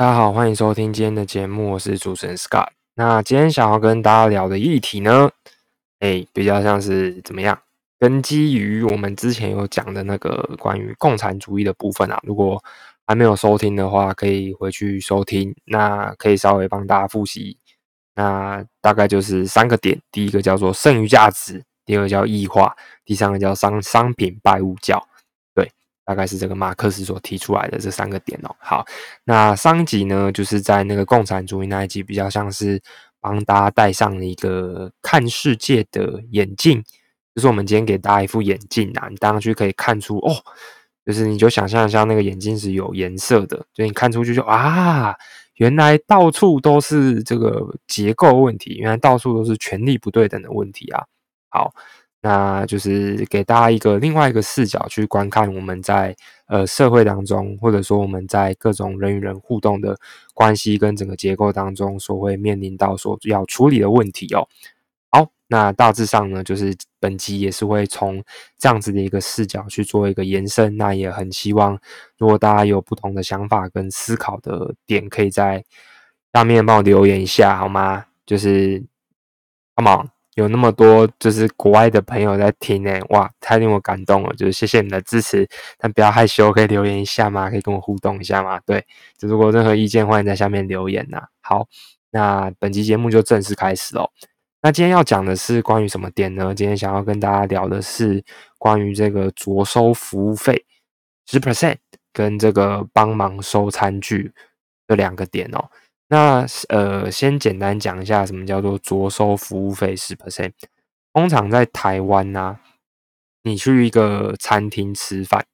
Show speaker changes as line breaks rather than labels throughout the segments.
大家好，欢迎收听今天的节目，我是主持人 Scott。那今天想要跟大家聊的议题呢，哎，比较像是怎么样？根基于我们之前有讲的那个关于共产主义的部分啊。如果还没有收听的话，可以回去收听。那可以稍微帮大家复习。那大概就是三个点：第一个叫做剩余价值，第二个叫异化，第三个叫商商品拜物教。大概是这个马克思所提出来的这三个点哦。好，那上一集呢，就是在那个共产主义那一集，比较像是帮大家戴上了一个看世界的眼镜，就是我们今天给大家一副眼镜啊，你戴上去可以看出哦，就是你就想象一下那个眼镜是有颜色的，就你看出去就啊，原来到处都是这个结构问题，原来到处都是权力不对等的问题啊。好。那就是给大家一个另外一个视角去观看我们在呃社会当中，或者说我们在各种人与人互动的关系跟整个结构当中所会面临到所要处理的问题哦。好，那大致上呢，就是本集也是会从这样子的一个视角去做一个延伸。那也很希望，如果大家有不同的想法跟思考的点，可以在下面帮我留言一下好吗？就是帮忙。有那么多就是国外的朋友在听呢，哇，太令我感动了！就是谢谢你的支持，但不要害羞，可以留言一下吗？可以跟我互动一下吗？对，就如果任何意见，欢迎在下面留言呐。好，那本期节目就正式开始喽。那今天要讲的是关于什么点呢？今天想要跟大家聊的是关于这个着收服务费十 percent 跟这个帮忙收餐具这两个点哦。那呃，先简单讲一下什么叫做着收服务费十 percent。通常在台湾呐，你去一个餐厅吃饭，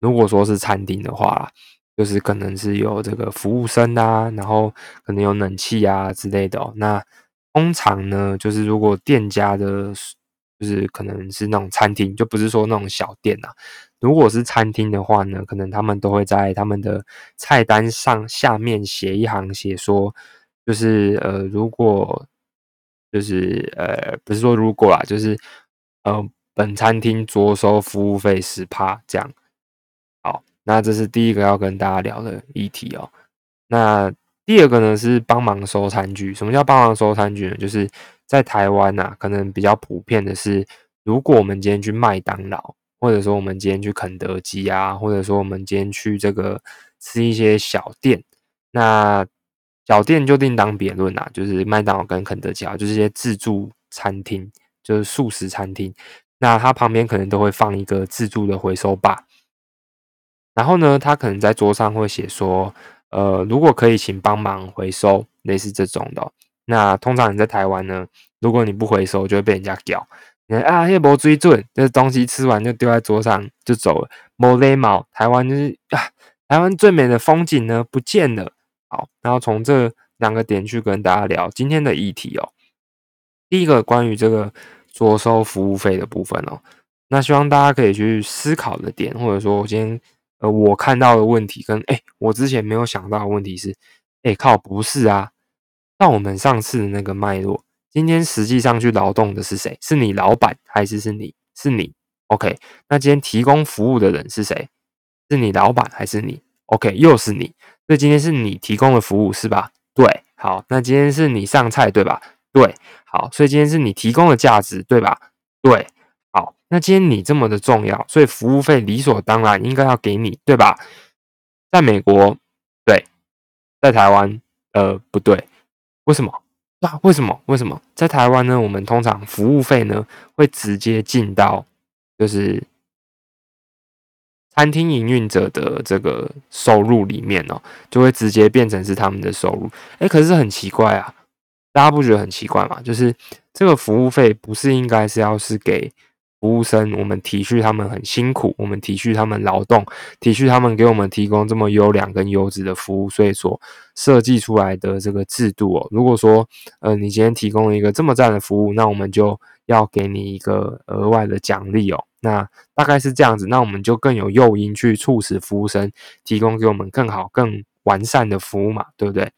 如果说是餐厅的话，就是可能是有这个服务生啊，然后可能有冷气啊之类的。那通常呢，就是如果店家的，就是可能是那种餐厅，就不是说那种小店呐。如果是餐厅的话呢，可能他们都会在他们的菜单上下面写一行，写说，就是呃，如果就是呃，不是说如果啦，就是呃，本餐厅着收服务费十趴这样。好，那这是第一个要跟大家聊的议题哦。那第二个呢是帮忙收餐具。什么叫帮忙收餐具呢？就是在台湾呐，可能比较普遍的是，如果我们今天去麦当劳。或者说我们今天去肯德基啊，或者说我们今天去这个吃一些小店，那小店就另当别论啦。就是麦当劳跟肯德基啊，就是一些自助餐厅，就是素食餐厅，那它旁边可能都会放一个自助的回收吧。然后呢，他可能在桌上会写说，呃，如果可以，请帮忙回收，类似这种的。那通常你在台湾呢，如果你不回收，就会被人家屌。你看啊，也无追准，这东西吃完就丢在桌上就走了，没礼貌。台湾就是啊，台湾最美的风景呢不见了。好，然后从这两个点去跟大家聊今天的议题哦。第一个关于这个着收服务费的部分哦，那希望大家可以去思考的点，或者说我今天呃我看到的问题跟哎我之前没有想到的问题是，哎靠不是啊，那我们上次的那个脉络。今天实际上去劳动的是谁？是你老板还是是你？是你？OK，那今天提供服务的人是谁？是你老板还是你？OK，又是你。所以今天是你提供的服务是吧？对，好，那今天是你上菜对吧？对，好，所以今天是你提供的价值对吧？对，好，那今天你这么的重要，所以服务费理所当然应该要给你对吧？在美国对，在台湾呃不对，为什么？为什么？为什么在台湾呢？我们通常服务费呢会直接进到就是餐厅营运者的这个收入里面哦，就会直接变成是他们的收入。哎，可是很奇怪啊，大家不觉得很奇怪吗？就是这个服务费不是应该是要是给。服务生，我们体恤他们很辛苦，我们体恤他们劳动，体恤他们给我们提供这么优良跟优质的服务，所以说设计出来的这个制度哦。如果说，呃，你今天提供了一个这么赞的服务，那我们就要给你一个额外的奖励哦。那大概是这样子，那我们就更有诱因去促使服务生提供给我们更好、更完善的服务嘛，对不对？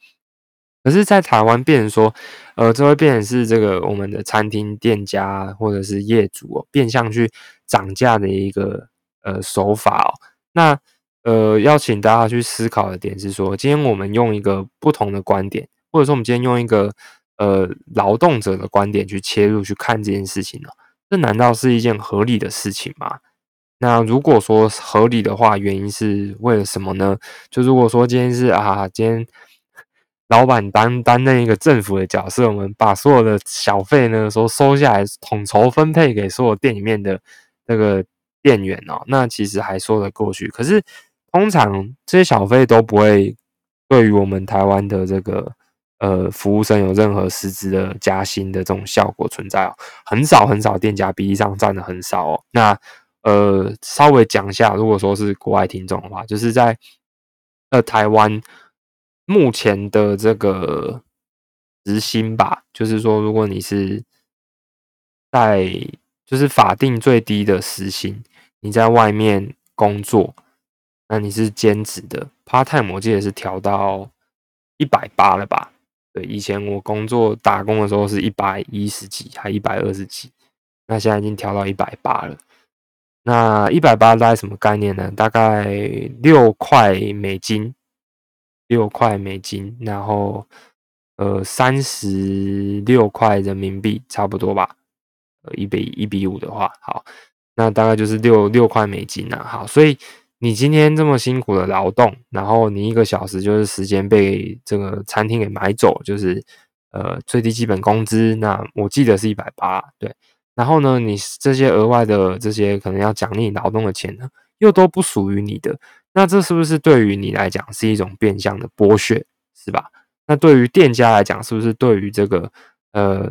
可是，在台湾变成说，呃，这会变成是这个我们的餐厅店家或者是业主哦，变相去涨价的一个呃手法哦。那呃，要请大家去思考的点是说，今天我们用一个不同的观点，或者说我们今天用一个呃劳动者的观点去切入去看这件事情呢，这难道是一件合理的事情吗？那如果说合理的话，原因是为了什么呢？就如果说今天是啊，今天老板担担任一个政府的角色，我们把所有的小费呢，说收下来，统筹分配给所有店里面的那个店员哦，那其实还说得过去。可是通常这些小费都不会对于我们台湾的这个呃服务生有任何实质的加薪的这种效果存在哦，很少很少店家比例上占的很少哦，那。呃，稍微讲一下，如果说是国外听众的话，就是在呃台湾目前的这个时薪吧，就是说，如果你是在就是法定最低的时薪，你在外面工作，那你是兼职的，part time 我记得是调到一百八了吧？对，以前我工作打工的时候是一百一十几，还一百二十几，那现在已经调到一百八了。那一百八大概什么概念呢？大概六块美金，六块美金，然后呃三十六块人民币，差不多吧。呃，一比一比五的话，好，那大概就是六六块美金啊。好，所以你今天这么辛苦的劳动，然后你一个小时就是时间被这个餐厅给买走，就是呃最低基本工资。那我记得是一百八，对。然后呢，你这些额外的这些可能要奖励劳动的钱呢，又都不属于你的，那这是不是对于你来讲是一种变相的剥削，是吧？那对于店家来讲，是不是对于这个呃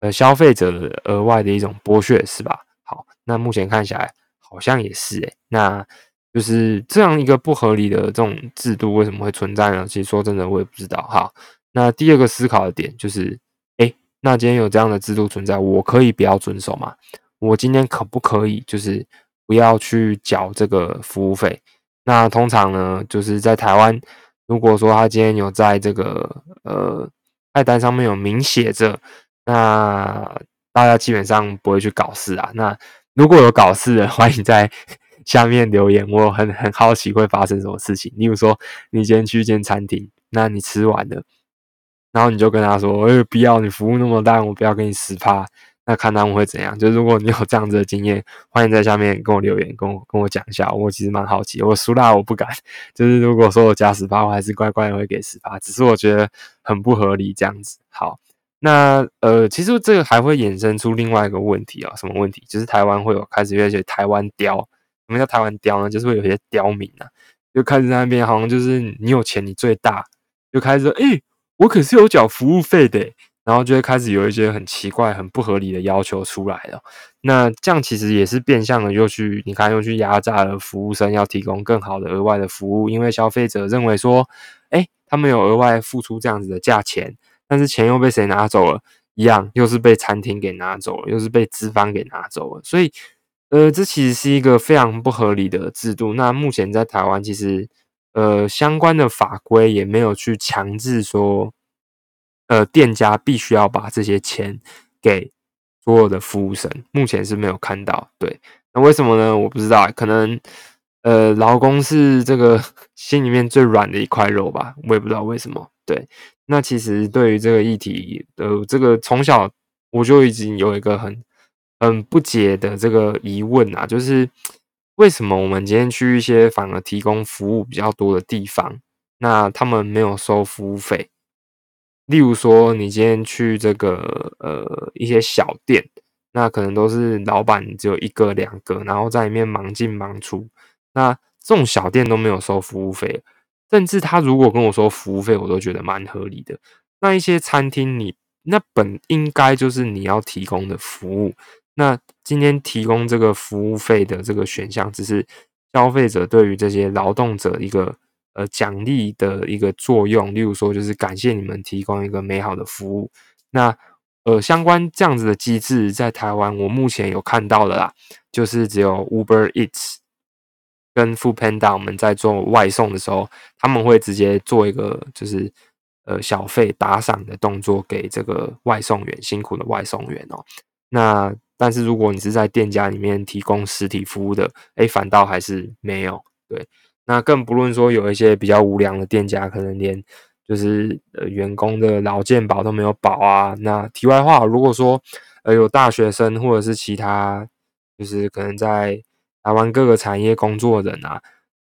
呃消费者额外的一种剥削，是吧？好，那目前看起来好像也是诶，那就是这样一个不合理的这种制度为什么会存在呢？其实说真的，我也不知道哈。那第二个思考的点就是。哎那今天有这样的制度存在，我可以不要遵守吗？我今天可不可以就是不要去缴这个服务费？那通常呢，就是在台湾，如果说他今天有在这个呃菜单上面有明写着，那大家基本上不会去搞事啊。那如果有搞事的，欢迎在 下面留言，我很很好奇会发生什么事情。例如说，你今天去一间餐厅，那你吃完了。然后你就跟他说：“哎，不要你服务那么烂，我不要给你十趴。”那看他们会怎样？就如果你有这样子的经验，欢迎在下面跟我留言，跟我跟我讲一下。我其实蛮好奇，我输啦，我不敢。就是如果说我加十趴，我还是乖乖的会给十趴。只是我觉得很不合理这样子。好，那呃，其实这个还会衍生出另外一个问题啊，什么问题？就是台湾会有开始越来越台湾刁。什么叫台湾刁呢？就是会有些刁民啊，就开始在那边好像就是你有钱你最大，就开始说哎。我可是有缴服务费的，然后就会开始有一些很奇怪、很不合理的要求出来了。那这样其实也是变相的，又去你看，又去压榨了服务生，要提供更好的额外的服务。因为消费者认为说，哎，他们有额外付出这样子的价钱，但是钱又被谁拿走了？一样，又是被餐厅给拿走了，又是被资方给拿走了。所以，呃，这其实是一个非常不合理的制度。那目前在台湾，其实。呃，相关的法规也没有去强制说，呃，店家必须要把这些钱给所有的服务生。目前是没有看到。对，那为什么呢？我不知道，可能呃，劳工是这个 心里面最软的一块肉吧，我也不知道为什么。对，那其实对于这个议题，呃，这个从小我就已经有一个很很不解的这个疑问啊，就是。为什么我们今天去一些反而提供服务比较多的地方，那他们没有收服务费？例如说，你今天去这个呃一些小店，那可能都是老板只有一个两个，然后在里面忙进忙出，那这种小店都没有收服务费，甚至他如果跟我说服务费，我都觉得蛮合理的。那一些餐厅，你那本应该就是你要提供的服务。那今天提供这个服务费的这个选项，只是消费者对于这些劳动者一个呃奖励的一个作用。例如说，就是感谢你们提供一个美好的服务。那呃，相关这样子的机制，在台湾我目前有看到的啦，就是只有 Uber Eats 跟 Food Panda，我们在做外送的时候，他们会直接做一个就是呃小费打赏的动作给这个外送员辛苦的外送员哦。那但是如果你是在店家里面提供实体服务的，哎，反倒还是没有。对，那更不论说有一些比较无良的店家，可能连就是呃员工的劳健保都没有保啊。那题外话，如果说呃有大学生或者是其他，就是可能在台湾各个产业工作的人啊，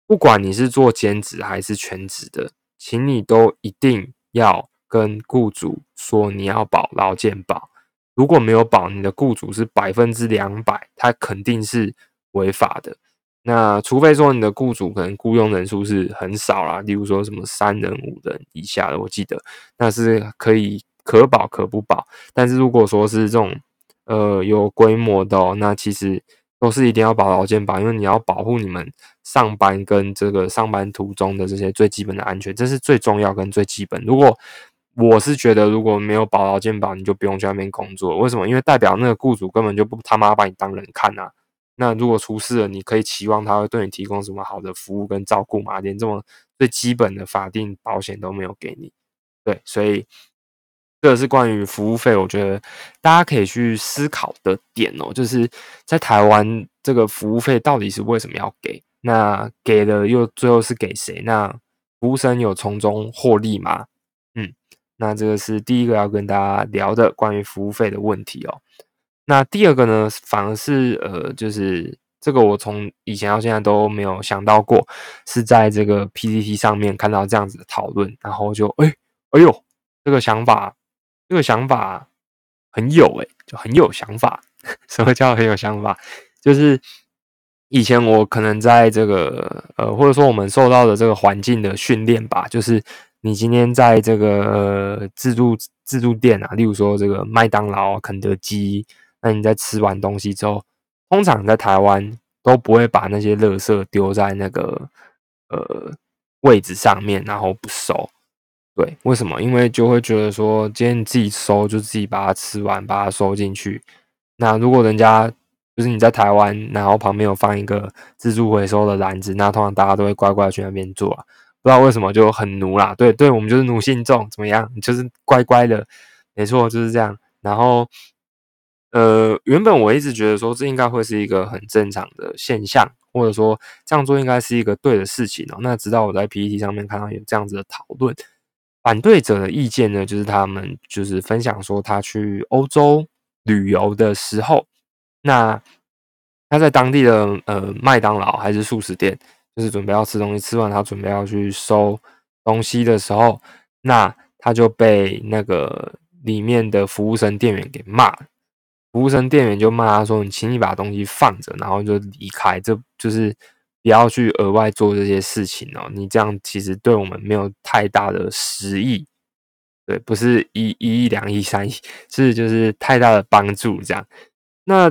不管你是做兼职还是全职的，请你都一定要跟雇主说你要保劳健保。如果没有保，你的雇主是百分之两百，他肯定是违法的。那除非说你的雇主可能雇佣人数是很少啦，例如说什么三人、五人以下的，我记得那是可以可保可不保。但是如果说是这种呃有规模的，哦那其实都是一定要保劳健保，因为你要保护你们上班跟这个上班途中的这些最基本的安全，这是最重要跟最基本。如果我是觉得，如果没有保劳健保，你就不用去那边工作。为什么？因为代表那个雇主根本就不他妈把你当人看啊。那如果出事了，你可以期望他会对你提供什么好的服务跟照顾吗？连这么最基本的法定保险都没有给你。对，所以这个是关于服务费，我觉得大家可以去思考的点哦。就是在台湾，这个服务费到底是为什么要给？那给了又最后是给谁？那服务生有从中获利吗？嗯那这个是第一个要跟大家聊的关于服务费的问题哦。那第二个呢，反而是呃，就是这个我从以前到现在都没有想到过，是在这个 PPT 上面看到这样子的讨论，然后就哎哎呦，这个想法，这个想法很有哎，就很有想法。什么叫很有想法？就是以前我可能在这个呃，或者说我们受到的这个环境的训练吧，就是。你今天在这个呃自助自助店啊，例如说这个麦当劳、肯德基，那你在吃完东西之后，通常在台湾都不会把那些垃圾丢在那个呃位置上面，然后不收。对，为什么？因为就会觉得说，今天你自己收，就自己把它吃完，把它收进去。那如果人家就是你在台湾，然后旁边有放一个自助回收的篮子，那通常大家都会乖乖去那边做。不知道为什么就很奴啦，对对，我们就是奴性重，怎么样？就是乖乖的，没错，就是这样。然后，呃，原本我一直觉得说这应该会是一个很正常的现象，或者说这样做应该是一个对的事情哦。那直到我在 PPT 上面看到有这样子的讨论，反对者的意见呢，就是他们就是分享说他去欧洲旅游的时候，那他在当地的呃麦当劳还是素食店。就是准备要吃东西，吃完他准备要去收东西的时候，那他就被那个里面的服务生店员给骂了。服务生店员就骂他说：“你请你把东西放着，然后就离开，这就是不要去额外做这些事情哦。你这样其实对我们没有太大的实益，对，不是一一亿、两亿、三亿，是就是太大的帮助这样。那。”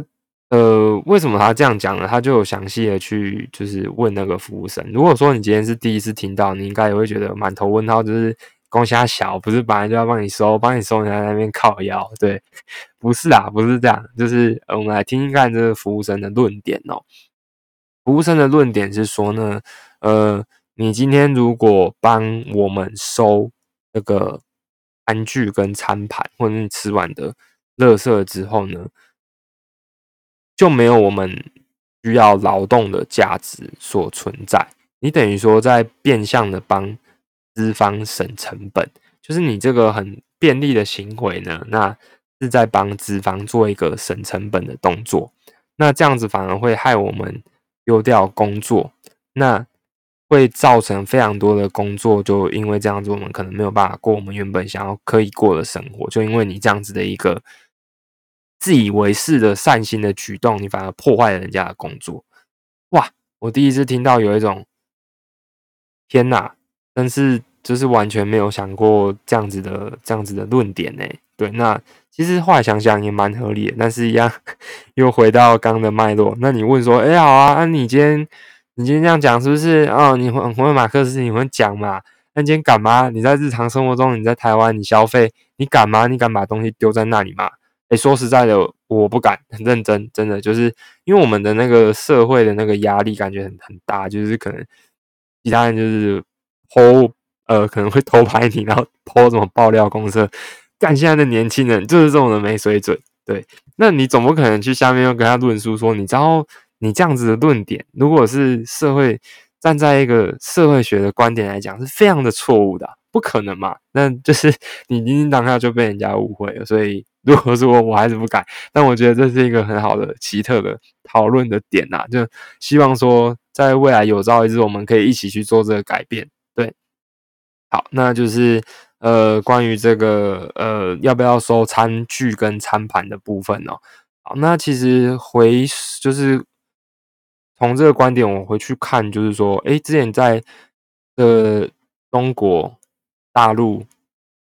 呃，为什么他这样讲呢？他就有详细的去就是问那个服务生。如果说你今天是第一次听到，你应该也会觉得满头问号，就是公虾小，不是本来就要帮你收，帮你收，你在那边靠腰，对，不是啊，不是这样，就是我们来听听看这个服务生的论点哦。服务生的论点是说呢，呃，你今天如果帮我们收那个餐具跟餐盘，或者你吃完的垃圾之后呢？就没有我们需要劳动的价值所存在。你等于说在变相的帮资方省成本，就是你这个很便利的行为呢，那是在帮资方做一个省成本的动作。那这样子反而会害我们丢掉工作，那会造成非常多的工作，就因为这样子，我们可能没有办法过我们原本想要可以过的生活。就因为你这样子的一个。自以为是的善心的举动，你反而破坏了人家的工作。哇！我第一次听到有一种天哪，但是就是完全没有想过这样子的这样子的论点呢。对，那其实后来想想也蛮合理的，但是一样 又回到刚的脉络。那你问说，哎，好啊，那你今天你今天这样讲是不是？哦，你会会马克思，你会讲嘛？那今天敢吗？你在日常生活中，你在台湾，你消费，你敢吗？你敢把东西丢在那里吗？哎，说实在的，我不敢很认真，真的就是因为我们的那个社会的那个压力感觉很很大，就是可能其他人就是偷呃可能会偷拍你，然后偷什么爆料公司，干现在的年轻人就是这种的没水准。对，那你总不可能去下面又跟他论述说，你知道你这样子的论点，如果是社会。站在一个社会学的观点来讲，是非常的错误的，不可能嘛？那就是你今天当下就被人家误会了。所以，如果说我还是不改，但我觉得这是一个很好的奇特的讨论的点呐，就希望说，在未来有朝一日，我们可以一起去做这个改变。好，那就是呃，关于这个呃，要不要收餐具跟餐盘的部分哦。好，那其实回就是。从这个观点，我回去看，就是说，哎，之前在呃中国大陆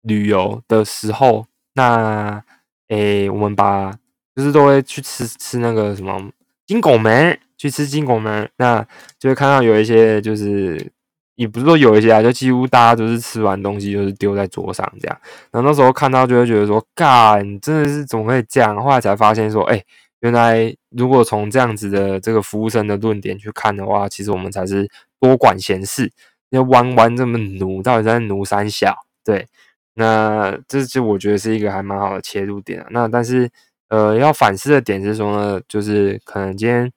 旅游的时候，那哎，我们把就是都会去吃吃那个什么金拱门，去吃金拱门，那就会看到有一些就是。也不是说有一些啊，就几乎大家都是吃完东西就是丢在桌上这样。然后那时候看到就会觉得说，干，真的是怎么会这样？后来才发现说，哎。原来，如果从这样子的这个服务生的论点去看的话，其实我们才是多管闲事。要弯弯这么奴，到底在奴三小？对，那这就我觉得是一个还蛮好的切入点啊。那但是，呃，要反思的点是说呢，就是可能今天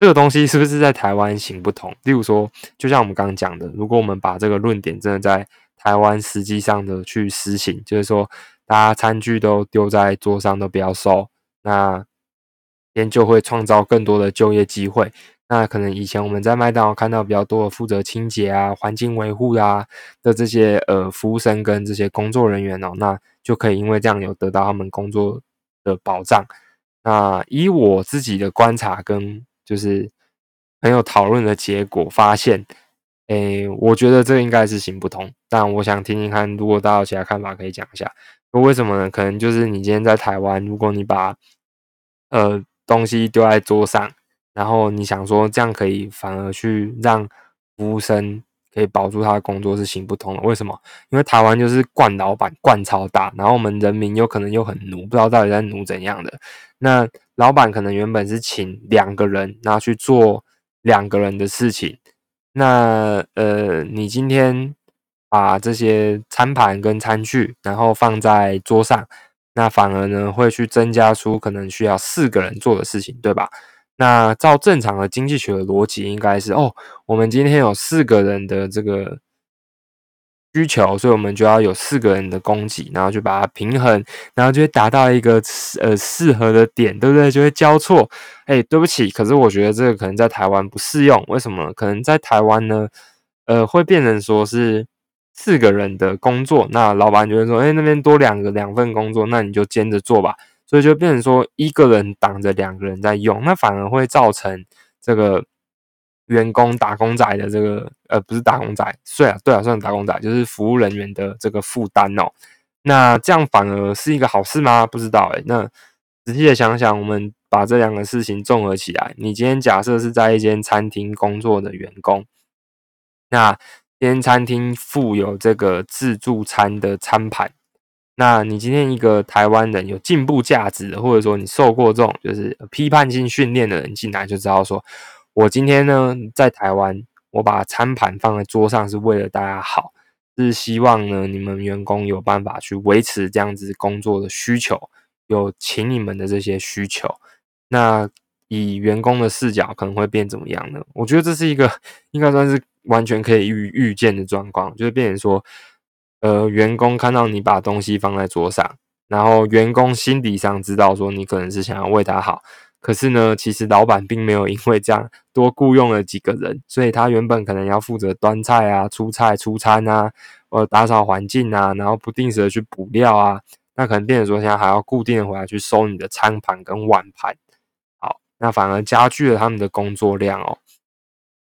这个东西是不是在台湾行不通？例如说，就像我们刚刚讲的，如果我们把这个论点真的在台湾实际上的去实行，就是说，大家餐具都丢在桌上，都不要收，那。边就会创造更多的就业机会。那可能以前我们在麦当劳看到比较多的负责清洁啊、环境维护啊的这些呃服务生跟这些工作人员哦，那就可以因为这样有得到他们工作的保障。那以我自己的观察跟就是很有讨论的结果发现，诶，我觉得这应该是行不通。但我想听听看，如果大家有其他看法，可以讲一下。为什么呢？可能就是你今天在台湾，如果你把呃东西丢在桌上，然后你想说这样可以反而去让服务生可以保住他的工作是行不通的。为什么？因为台湾就是惯老板惯超大，然后我们人民有可能又很奴，不知道到底在奴怎样的。那老板可能原本是请两个人，然后去做两个人的事情。那呃，你今天把这些餐盘跟餐具，然后放在桌上。那反而呢，会去增加出可能需要四个人做的事情，对吧？那照正常的经济学的逻辑，应该是哦，我们今天有四个人的这个需求，所以我们就要有四个人的供给，然后就把它平衡，然后就会达到一个呃适合的点，对不对？就会交错。哎，对不起，可是我觉得这个可能在台湾不适用，为什么？可能在台湾呢，呃，会变成说是。四个人的工作，那老板就会说：“哎，那边多两个两份工作，那你就兼着做吧。”所以就变成说，一个人挡着两个人在用，那反而会造成这个员工打工仔的这个呃，不是打工仔，对啊，对啊，算打工仔，就是服务人员的这个负担哦。那这样反而是一个好事吗？不知道哎。那仔细的想想，我们把这两个事情综合起来，你今天假设是在一间餐厅工作的员工，那。间餐厅附有这个自助餐的餐盘，那你今天一个台湾人有进步价值，或者说你受过这种就是批判性训练的人进来，就知道说，我今天呢在台湾，我把餐盘放在桌上是为了大家好，是希望呢你们员工有办法去维持这样子工作的需求，有请你们的这些需求，那以员工的视角可能会变怎么样呢？我觉得这是一个应该算是。完全可以预预见的状况，就是变成说，呃，员工看到你把东西放在桌上，然后员工心底上知道说你可能是想要为他好，可是呢，其实老板并没有因为这样多雇佣了几个人，所以他原本可能要负责端菜啊、出菜、出餐啊，呃，打扫环境啊，然后不定时的去补料啊，那可能变成说现在还要固定回来去收你的餐盘跟碗盘，好，那反而加剧了他们的工作量哦。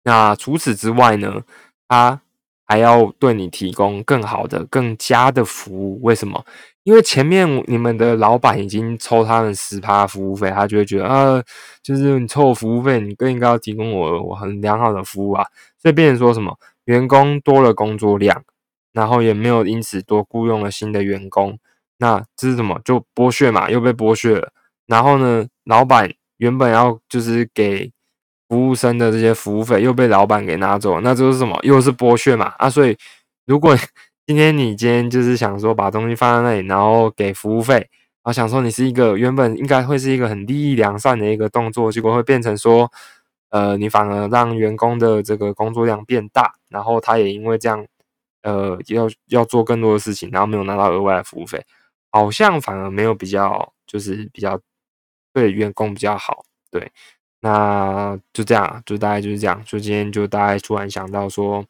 那除此之外呢，他还要对你提供更好的、更加的服务。为什么？因为前面你们的老板已经抽他们十趴服务费，他就会觉得啊，就是你抽我服务费，你更应该要提供我我很良好的服务啊。所以变成说什么，员工多了工作量，然后也没有因此多雇佣了新的员工，那这是什么？就剥削嘛，又被剥削了。然后呢，老板原本要就是给。服务生的这些服务费又被老板给拿走，那这是什么？又是剥削嘛？啊，所以如果今天你今天就是想说把东西放在那里，然后给服务费，然后想说你是一个原本应该会是一个很利益良善的一个动作，结果会变成说，呃，你反而让员工的这个工作量变大，然后他也因为这样，呃，要要做更多的事情，然后没有拿到额外的服务费，好像反而没有比较，就是比较对员工比较好。对，那就这样，就大概就是这样。就今天就大概突然想到说，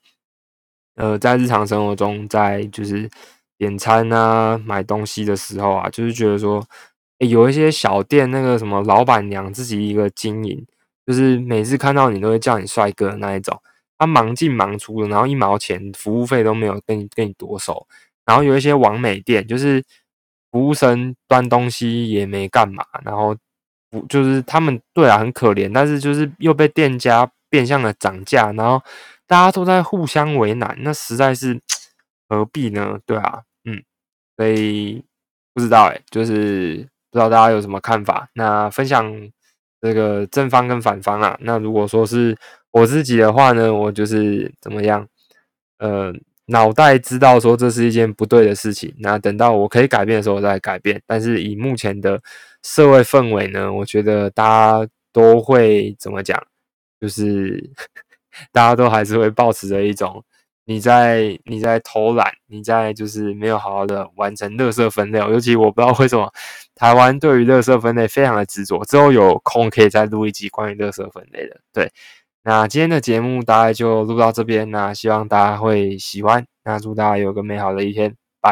呃，在日常生活中，在就是点餐啊、买东西的时候啊，就是觉得说，有一些小店那个什么老板娘自己一个经营。就是每次看到你都会叫你帅哥那一种，他忙进忙出的，然后一毛钱服务费都没有跟你跟你多收。然后有一些网美店，就是服务生端东西也没干嘛，然后不就是他们对啊很可怜，但是就是又被店家变相的涨价，然后大家都在互相为难，那实在是何必呢？对啊，嗯，所以不知道哎，就是不知道大家有什么看法，那分享。这个正方跟反方啊，那如果说是我自己的话呢，我就是怎么样？呃，脑袋知道说这是一件不对的事情，那等到我可以改变的时候再改变。但是以目前的社会氛围呢，我觉得大家都会怎么讲？就是 大家都还是会保持着一种。你在你在偷懒，你在就是没有好好的完成垃圾分类，尤其我不知道为什么台湾对于垃圾分类非常的执着。之后有空可以再录一集关于垃圾分类的。对，那今天的节目大概就录到这边，那希望大家会喜欢，那祝大家有个美好的一天。